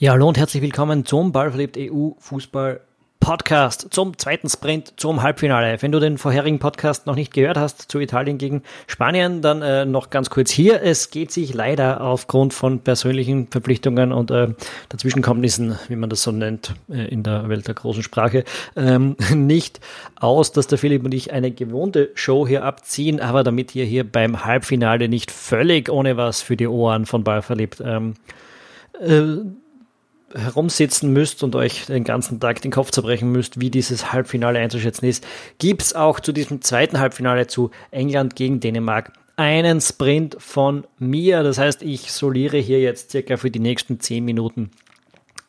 Ja, hallo und herzlich willkommen zum Ballverliebt EU Fußball Podcast zum zweiten Sprint zum Halbfinale. Wenn du den vorherigen Podcast noch nicht gehört hast zu Italien gegen Spanien, dann äh, noch ganz kurz hier. Es geht sich leider aufgrund von persönlichen Verpflichtungen und äh, Dazwischenkommnissen, wie man das so nennt äh, in der Welt der großen Sprache, ähm, nicht aus, dass der Philipp und ich eine gewohnte Show hier abziehen, aber damit ihr hier beim Halbfinale nicht völlig ohne was für die Ohren von Ball verliebt ähm, äh, herumsitzen müsst und euch den ganzen Tag den Kopf zerbrechen müsst, wie dieses Halbfinale einzuschätzen ist, gibt es auch zu diesem zweiten Halbfinale zu England gegen Dänemark einen Sprint von mir. Das heißt, ich soliere hier jetzt circa für die nächsten zehn Minuten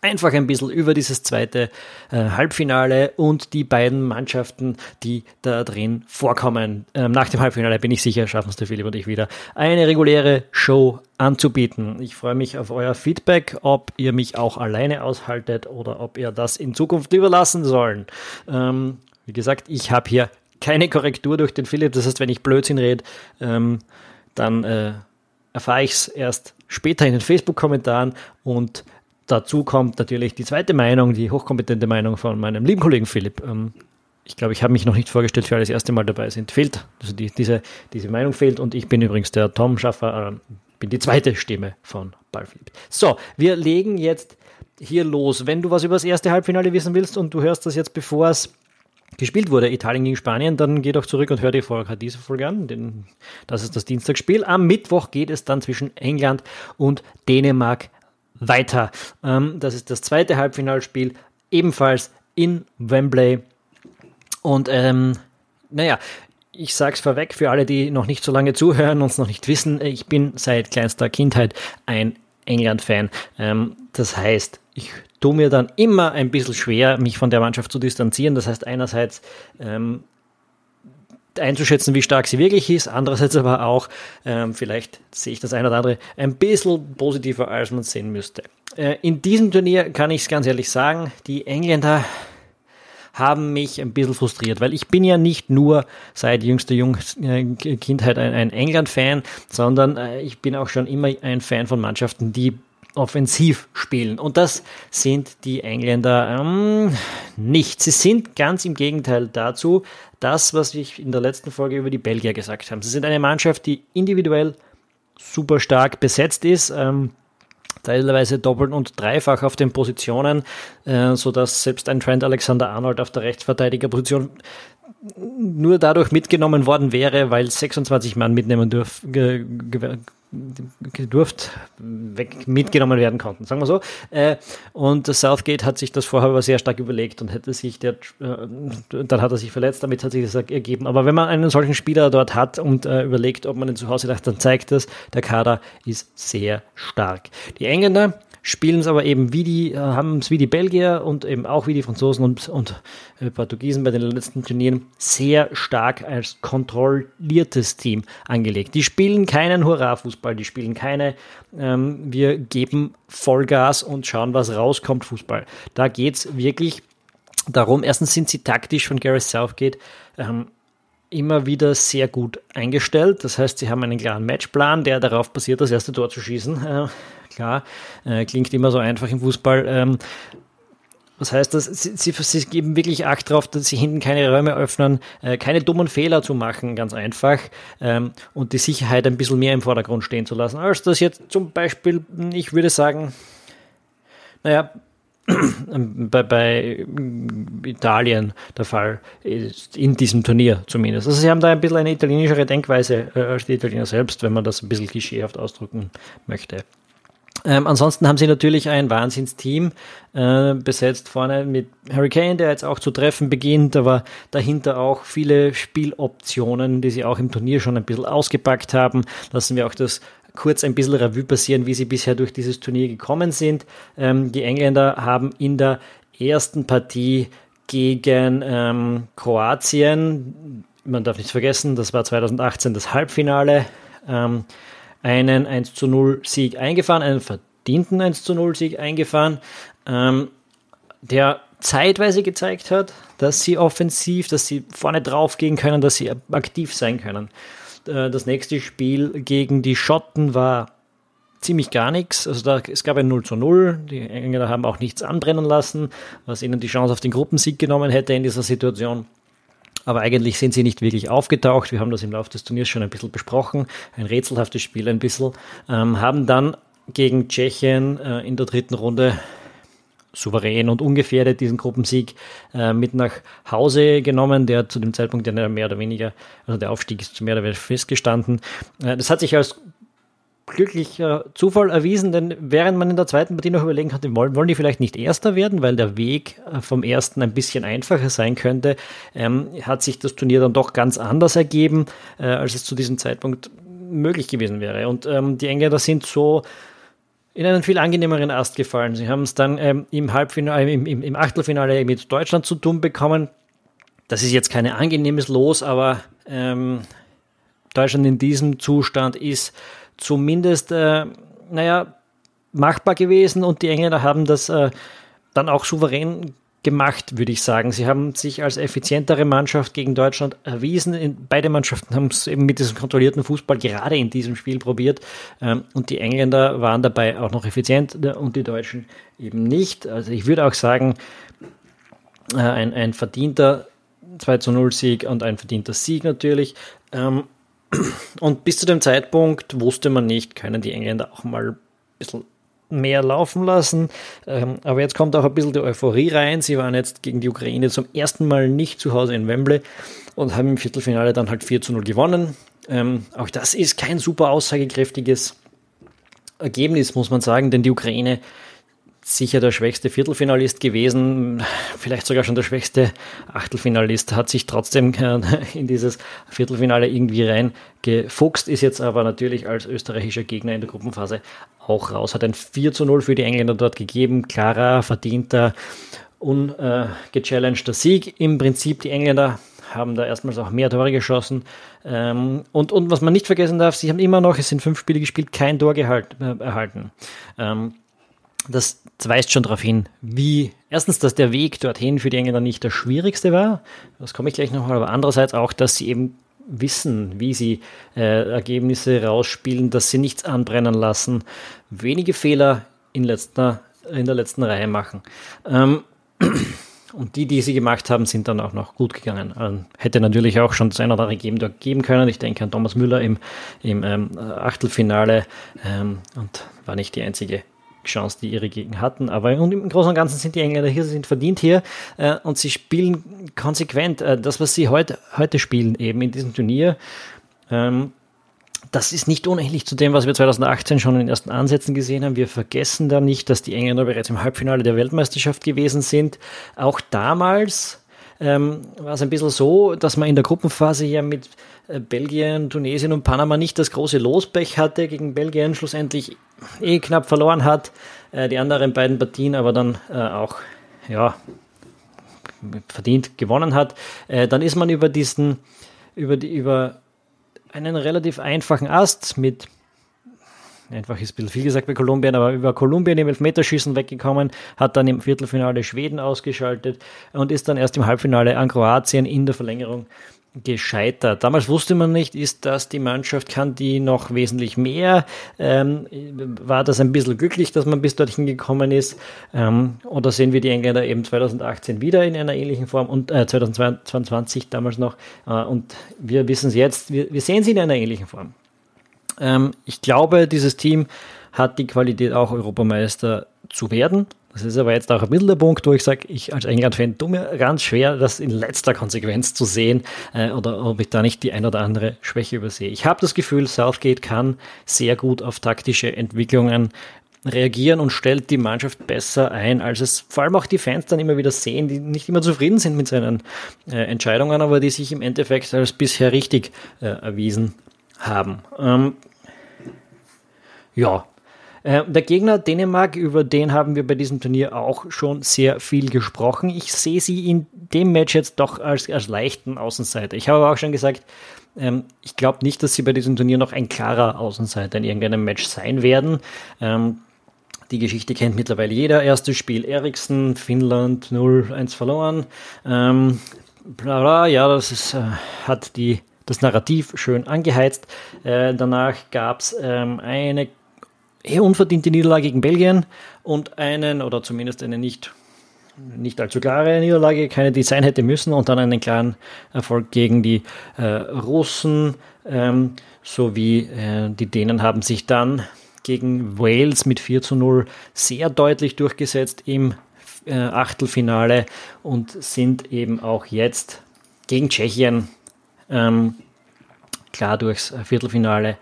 einfach ein bisschen über dieses zweite äh, Halbfinale und die beiden Mannschaften, die da drin vorkommen. Ähm, nach dem Halbfinale bin ich sicher, schaffen es der Philipp und ich wieder, eine reguläre Show anzubieten. Ich freue mich auf euer Feedback, ob ihr mich auch alleine aushaltet oder ob ihr das in Zukunft überlassen sollen. Ähm, wie gesagt, ich habe hier keine Korrektur durch den Philipp. Das heißt, wenn ich Blödsinn rede, ähm, dann äh, erfahre ich es erst später in den Facebook-Kommentaren und Dazu kommt natürlich die zweite Meinung, die hochkompetente Meinung von meinem lieben Kollegen Philipp. Ähm, ich glaube, ich habe mich noch nicht vorgestellt, für alle das erste Mal dabei sind. Fehlt, also die, diese, diese Meinung fehlt und ich bin übrigens der Tom Schaffer, äh, bin die zweite Stimme von Ballphilipp. So, wir legen jetzt hier los. Wenn du was über das erste Halbfinale wissen willst und du hörst das jetzt, bevor es gespielt wurde, Italien gegen Spanien, dann geh doch zurück und hör die Folge, diese Folge an, denn das ist das Dienstagsspiel. Am Mittwoch geht es dann zwischen England und Dänemark weiter. Ähm, das ist das zweite Halbfinalspiel, ebenfalls in Wembley. Und ähm, naja, ich sage es vorweg für alle, die noch nicht so lange zuhören und es noch nicht wissen, ich bin seit kleinster Kindheit ein England-Fan. Ähm, das heißt, ich tue mir dann immer ein bisschen schwer, mich von der Mannschaft zu distanzieren. Das heißt, einerseits ähm, einzuschätzen, wie stark sie wirklich ist. Andererseits aber auch, ähm, vielleicht sehe ich das eine oder andere ein bisschen positiver, als man sehen müsste. Äh, in diesem Turnier kann ich es ganz ehrlich sagen, die Engländer haben mich ein bisschen frustriert, weil ich bin ja nicht nur seit jüngster Jung äh, Kindheit ein, ein England-Fan, sondern äh, ich bin auch schon immer ein Fan von Mannschaften, die offensiv spielen. Und das sind die Engländer ähm, nicht. Sie sind ganz im Gegenteil dazu das, was ich in der letzten Folge über die Belgier gesagt habe. Sie sind eine Mannschaft, die individuell super stark besetzt ist. Ähm, teilweise doppelt und dreifach auf den Positionen, äh, sodass selbst ein Trent Alexander Arnold auf der Rechtsverteidigerposition nur dadurch mitgenommen worden wäre, weil 26 Mann mitnehmen dürf, gedurft weg, mitgenommen werden konnten, sagen wir so. Äh, und Southgate hat sich das vorher aber sehr stark überlegt und hätte sich der, äh, dann hat er sich verletzt, damit hat sich das ergeben. Aber wenn man einen solchen Spieler dort hat und äh, überlegt, ob man ihn zu Hause lässt, dann zeigt das, der Kader ist sehr stark. Die Engländer spielen es aber eben wie die, äh, haben es wie die Belgier und eben auch wie die Franzosen und, und äh, Portugiesen bei den letzten Turnieren sehr stark als kontrolliertes Team angelegt. Die spielen keinen Hurra-Fußball, die spielen keine, ähm, wir geben Vollgas und schauen, was rauskommt, Fußball. Da geht es wirklich darum, erstens sind sie taktisch von Gareth Southgate ähm, immer wieder sehr gut eingestellt. Das heißt, sie haben einen klaren Matchplan, der darauf basiert, das erste Tor zu schießen. Äh, klar, äh, klingt immer so einfach im Fußball. Ähm, was heißt das? Sie, sie, sie, geben wirklich Acht darauf, dass sie hinten keine Räume öffnen, äh, keine dummen Fehler zu machen, ganz einfach, ähm, und die Sicherheit ein bisschen mehr im Vordergrund stehen zu lassen, als das jetzt zum Beispiel, ich würde sagen, naja, bei, bei Italien der Fall ist, in diesem Turnier zumindest. Also sie haben da ein bisschen eine italienischere Denkweise äh, als die Italiener selbst, wenn man das ein bisschen klischeehaft ausdrücken möchte. Ähm, ansonsten haben sie natürlich ein Wahnsinnsteam äh, besetzt vorne mit Harry Kane, der jetzt auch zu treffen beginnt, aber dahinter auch viele Spieloptionen, die sie auch im Turnier schon ein bisschen ausgepackt haben. Lassen wir auch das kurz ein bisschen Revue passieren, wie sie bisher durch dieses Turnier gekommen sind. Ähm, die Engländer haben in der ersten Partie gegen ähm, Kroatien, man darf nicht vergessen, das war 2018 das Halbfinale, ähm, einen 1 zu 0 Sieg eingefahren, einen verdienten 1 zu 0 Sieg eingefahren, ähm, der zeitweise gezeigt hat, dass sie offensiv, dass sie vorne drauf gehen können, dass sie aktiv sein können. Äh, das nächste Spiel gegen die Schotten war ziemlich gar nichts. Also da, es gab ein 0 zu 0. Die Engländer haben auch nichts anbrennen lassen, was ihnen die Chance auf den Gruppensieg genommen hätte in dieser Situation. Aber eigentlich sind sie nicht wirklich aufgetaucht. Wir haben das im Laufe des Turniers schon ein bisschen besprochen. Ein rätselhaftes Spiel ein bisschen. Ähm, haben dann gegen Tschechien äh, in der dritten Runde souverän und ungefährdet diesen Gruppensieg äh, mit nach Hause genommen, der zu dem Zeitpunkt ja mehr oder weniger, also der Aufstieg ist mehr oder weniger festgestanden. Äh, das hat sich als glücklicher Zufall erwiesen, denn während man in der zweiten Partie noch überlegen konnte, wollen, wollen die vielleicht nicht Erster werden, weil der Weg äh, vom Ersten ein bisschen einfacher sein könnte, ähm, hat sich das Turnier dann doch ganz anders ergeben, äh, als es zu diesem Zeitpunkt möglich gewesen wäre. Und ähm, die Engländer sind so in einen viel angenehmeren Ast gefallen. Sie haben es dann ähm, im Halbfinale, im, im, im Achtelfinale mit Deutschland zu tun bekommen. Das ist jetzt kein angenehmes Los, aber ähm, Deutschland in diesem Zustand ist zumindest, äh, naja, machbar gewesen und die Engländer haben das äh, dann auch souverän gemacht, würde ich sagen. Sie haben sich als effizientere Mannschaft gegen Deutschland erwiesen. Beide Mannschaften haben es eben mit diesem kontrollierten Fußball gerade in diesem Spiel probiert. Ähm, und die Engländer waren dabei auch noch effizient und die Deutschen eben nicht. Also ich würde auch sagen, äh, ein, ein verdienter 2 zu 0 Sieg und ein verdienter Sieg natürlich. Ähm, und bis zu dem Zeitpunkt wusste man nicht, können die Engländer auch mal ein bisschen mehr laufen lassen. Ähm, aber jetzt kommt auch ein bisschen die Euphorie rein. Sie waren jetzt gegen die Ukraine zum ersten Mal nicht zu Hause in Wembley und haben im Viertelfinale dann halt 4 zu 0 gewonnen. Ähm, auch das ist kein super aussagekräftiges Ergebnis, muss man sagen, denn die Ukraine sicher der schwächste Viertelfinalist gewesen, vielleicht sogar schon der schwächste Achtelfinalist, hat sich trotzdem in dieses Viertelfinale irgendwie reingefuchst, ist jetzt aber natürlich als österreichischer Gegner in der Gruppenphase auch raus, hat ein 4 zu 0 für die Engländer dort gegeben, klarer, verdienter, ungechallengter Sieg. Im Prinzip die Engländer haben da erstmals auch mehr Tore geschossen. Ähm, und, und was man nicht vergessen darf, sie haben immer noch, es sind fünf Spiele gespielt, kein Tor gehalt, äh, erhalten. Das weist schon darauf hin, wie erstens, dass der Weg dorthin für die Engländer nicht der schwierigste war. Das komme ich gleich nochmal, aber andererseits auch, dass sie eben wissen, wie sie äh, Ergebnisse rausspielen, dass sie nichts anbrennen lassen, wenige Fehler in, letzter, in der letzten Reihe machen. Ähm, und die, die sie gemacht haben, sind dann auch noch gut gegangen. Ähm, hätte natürlich auch schon das eine oder andere geben, geben können. Ich denke an Thomas Müller im, im ähm, Achtelfinale ähm, und war nicht die einzige Chance, die ihre Gegner hatten. Aber im Großen und Ganzen sind die Engländer hier, sie sind verdient hier äh, und sie spielen konsequent. Äh, das, was sie heute, heute spielen, eben in diesem Turnier, ähm, das ist nicht unähnlich zu dem, was wir 2018 schon in den ersten Ansätzen gesehen haben. Wir vergessen da nicht, dass die Engländer bereits im Halbfinale der Weltmeisterschaft gewesen sind. Auch damals ähm, war es ein bisschen so, dass man in der Gruppenphase ja mit äh, Belgien, Tunesien und Panama nicht das große Lospech hatte, gegen Belgien schlussendlich eh knapp verloren hat, äh, die anderen beiden Partien aber dann äh, auch ja, verdient gewonnen hat, äh, dann ist man über diesen, über die, über einen relativ einfachen Ast mit einfach ist ein bisschen viel gesagt bei Kolumbien, aber über Kolumbien im Elfmeterschießen weggekommen, hat dann im Viertelfinale Schweden ausgeschaltet und ist dann erst im Halbfinale an Kroatien in der Verlängerung gescheitert. Damals wusste man nicht, ist das die Mannschaft, kann die noch wesentlich mehr? Ähm, war das ein bisschen glücklich, dass man bis dorthin gekommen ist? Ähm, oder sehen wir die Engländer eben 2018 wieder in einer ähnlichen Form und äh, 2022 damals noch? Äh, und wir wissen es jetzt, wir, wir sehen sie in einer ähnlichen Form. Ähm, ich glaube, dieses Team hat die Qualität, auch Europameister zu werden. Das ist aber jetzt auch ein bisschen der Punkt, wo ich sage, ich als England-Fan tue mir ganz schwer, das in letzter Konsequenz zu sehen äh, oder ob ich da nicht die ein oder andere Schwäche übersehe. Ich habe das Gefühl, Southgate kann sehr gut auf taktische Entwicklungen reagieren und stellt die Mannschaft besser ein, als es vor allem auch die Fans dann immer wieder sehen, die nicht immer zufrieden sind mit seinen äh, Entscheidungen, aber die sich im Endeffekt als bisher richtig äh, erwiesen haben. Ähm, ja, äh, der Gegner Dänemark, über den haben wir bei diesem Turnier auch schon sehr viel gesprochen. Ich sehe sie in dem Match jetzt doch als, als leichten Außenseiter. Ich habe aber auch schon gesagt, ähm, ich glaube nicht, dass sie bei diesem Turnier noch ein klarer Außenseiter in irgendeinem Match sein werden. Ähm, die Geschichte kennt mittlerweile jeder. Erstes Spiel Eriksen, Finnland 0-1 verloren. Ähm, bla bla, ja, das ist, äh, hat die das Narrativ schön angeheizt. Äh, danach gab es ähm, eine eher unverdiente Niederlage gegen Belgien und einen oder zumindest eine nicht, nicht allzu klare Niederlage, keine, die sein hätte müssen und dann einen klaren Erfolg gegen die äh, Russen ähm, sowie äh, die Dänen haben sich dann gegen Wales mit 4 zu 0 sehr deutlich durchgesetzt im äh, Achtelfinale und sind eben auch jetzt gegen Tschechien ähm, klar durchs Viertelfinale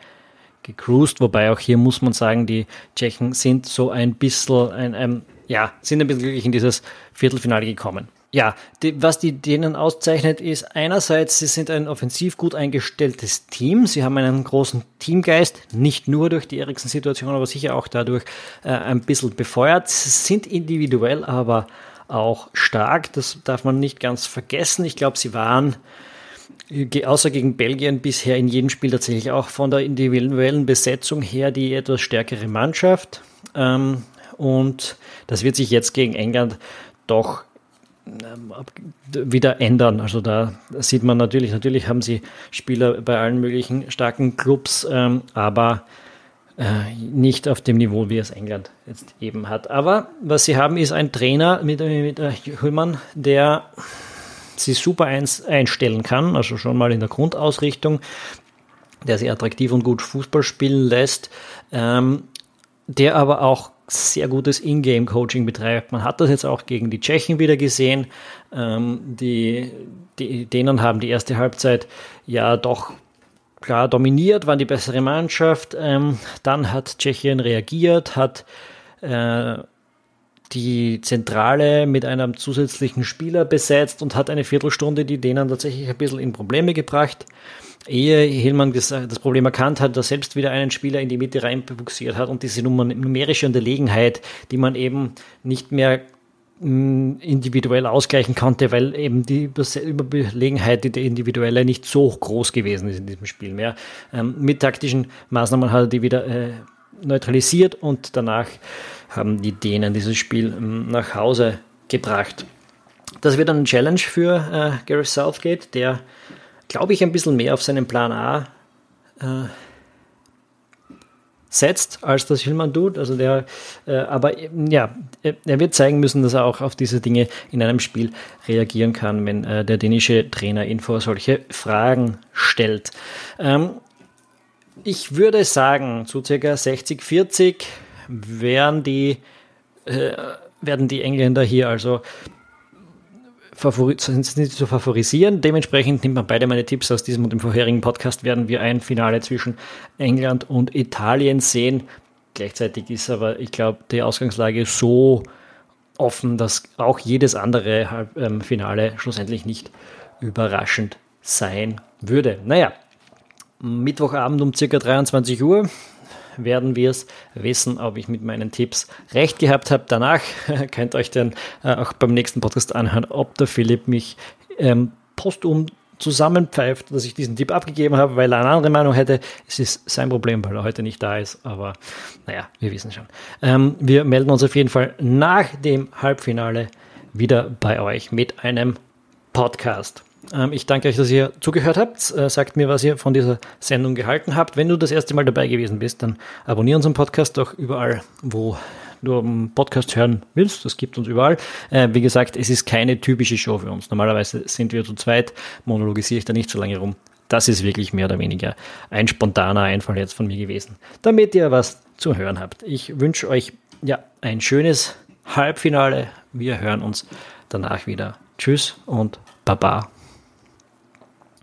gecruised, wobei auch hier muss man sagen, die Tschechen sind so ein bisschen, ein, ein, ja, sind ein bisschen glücklich in dieses Viertelfinale gekommen. Ja, die, was die denen auszeichnet, ist einerseits, sie sind ein offensiv gut eingestelltes Team. Sie haben einen großen Teamgeist, nicht nur durch die Eriksen-Situation, aber sicher auch dadurch äh, ein bisschen befeuert. Sie sind individuell aber auch stark. Das darf man nicht ganz vergessen. Ich glaube, sie waren außer gegen Belgien bisher in jedem Spiel tatsächlich auch von der individuellen Besetzung her die etwas stärkere Mannschaft. Ähm, und das wird sich jetzt gegen England doch ähm, wieder ändern. Also da sieht man natürlich, natürlich haben sie Spieler bei allen möglichen starken Clubs, ähm, aber äh, nicht auf dem Niveau, wie es England jetzt eben hat. Aber was sie haben, ist ein Trainer mit, mit Hüllmann, der sie super einstellen kann, also schon mal in der Grundausrichtung, der sie attraktiv und gut Fußball spielen lässt, ähm, der aber auch sehr gutes Ingame-Coaching betreibt. Man hat das jetzt auch gegen die Tschechen wieder gesehen. Ähm, die, die Dänen haben die erste Halbzeit ja doch klar dominiert, waren die bessere Mannschaft. Ähm, dann hat Tschechien reagiert, hat äh, die Zentrale mit einem zusätzlichen Spieler besetzt und hat eine Viertelstunde die Dänen tatsächlich ein bisschen in Probleme gebracht. Ehe Hillmann das Problem erkannt hat, dass selbst wieder einen Spieler in die Mitte reinbuxiert hat und diese numerische Unterlegenheit, die man eben nicht mehr mm, individuell ausgleichen konnte, weil eben die Überlegenheit, die individuelle, nicht so groß gewesen ist in diesem Spiel mehr. Ähm, mit taktischen Maßnahmen hat er die wieder äh, neutralisiert und danach haben die Dänen dieses Spiel ähm, nach Hause gebracht. Das wird eine Challenge für äh, Gareth Southgate, der, glaube ich, ein bisschen mehr auf seinen Plan A äh, setzt, als das Hillmann tut. Also der, äh, aber ja, er wird zeigen müssen, dass er auch auf diese Dinge in einem Spiel reagieren kann, wenn äh, der dänische Trainer ihn vor solche Fragen stellt. Ähm, ich würde sagen, zu ca. 60-40 werden die, äh, werden die Engländer hier also sind nicht zu favorisieren. Dementsprechend nimmt man beide meine Tipps aus diesem und dem vorherigen Podcast, werden wir ein Finale zwischen England und Italien sehen. Gleichzeitig ist aber, ich glaube, die Ausgangslage so offen, dass auch jedes andere ähm, Finale schlussendlich nicht überraschend sein würde. Naja, Mittwochabend um circa 23 Uhr werden wir es wissen, ob ich mit meinen Tipps recht gehabt habe. Danach könnt ihr euch dann äh, auch beim nächsten Podcast anhören, ob der Philipp mich ähm, postum zusammenpfeift, dass ich diesen Tipp abgegeben habe, weil er eine andere Meinung hätte. Es ist sein Problem, weil er heute nicht da ist. Aber naja, wir wissen schon. Ähm, wir melden uns auf jeden Fall nach dem Halbfinale wieder bei euch mit einem Podcast. Ähm, ich danke euch, dass ihr zugehört habt. Äh, sagt mir, was ihr von dieser Sendung gehalten habt. Wenn du das erste Mal dabei gewesen bist, dann abonniere unseren Podcast doch überall, wo du einen Podcast hören willst. Das gibt uns überall. Äh, wie gesagt, es ist keine typische Show für uns. Normalerweise sind wir zu zweit, monologisiere ich da nicht so lange rum. Das ist wirklich mehr oder weniger ein spontaner Einfall jetzt von mir gewesen, damit ihr was zu hören habt. Ich wünsche euch ja ein schönes Halbfinale. Wir hören uns danach wieder. Tschüss und Baba.